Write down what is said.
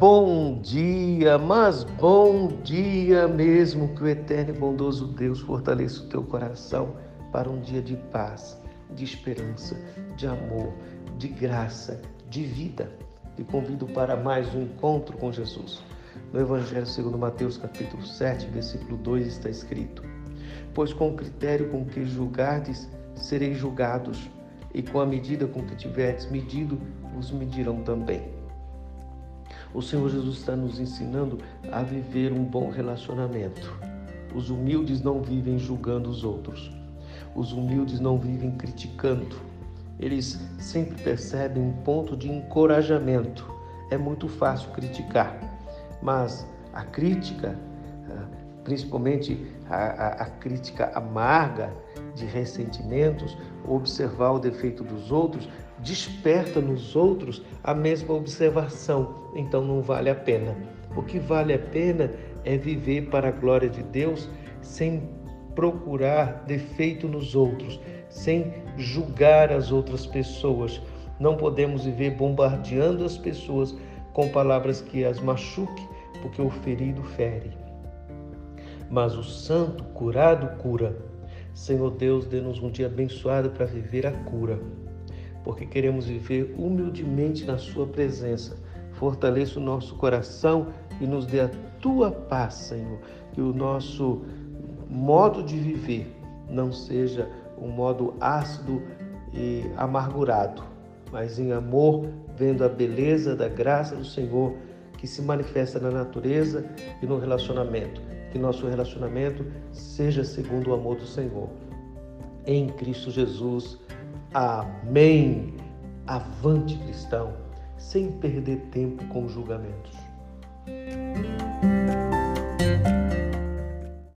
bom dia, mas bom dia mesmo. Que o eterno e bondoso Deus fortaleça o teu coração para um dia de paz, de esperança, de amor, de graça, de vida. Te convido para mais um encontro com Jesus. No Evangelho segundo Mateus, capítulo 7, versículo 2 está escrito: Pois com o critério com que julgardes, sereis julgados, e com a medida com que tiverdes medido, vos medirão também. O Senhor Jesus está nos ensinando a viver um bom relacionamento. Os humildes não vivem julgando os outros. Os humildes não vivem criticando. Eles sempre percebem um ponto de encorajamento. É muito fácil criticar, mas a crítica, ah, principalmente a, a, a crítica amarga de ressentimentos, observar o defeito dos outros, desperta nos outros a mesma observação, então não vale a pena. O que vale a pena é viver para a glória de Deus sem procurar defeito nos outros, sem julgar as outras pessoas. Não podemos viver bombardeando as pessoas com palavras que as machuque, porque o ferido fere. Mas o santo curado cura. Senhor Deus, dê-nos um dia abençoado para viver a cura porque queremos viver humildemente na Sua presença. Fortaleça o nosso coração e nos dê a tua paz, Senhor. Que o nosso modo de viver não seja um modo ácido e amargurado, mas em amor, vendo a beleza da graça do Senhor que se manifesta na natureza e no relacionamento. Que nosso relacionamento seja segundo o amor do Senhor. Em Cristo Jesus. Amém. Avante, cristão, sem perder tempo com julgamentos.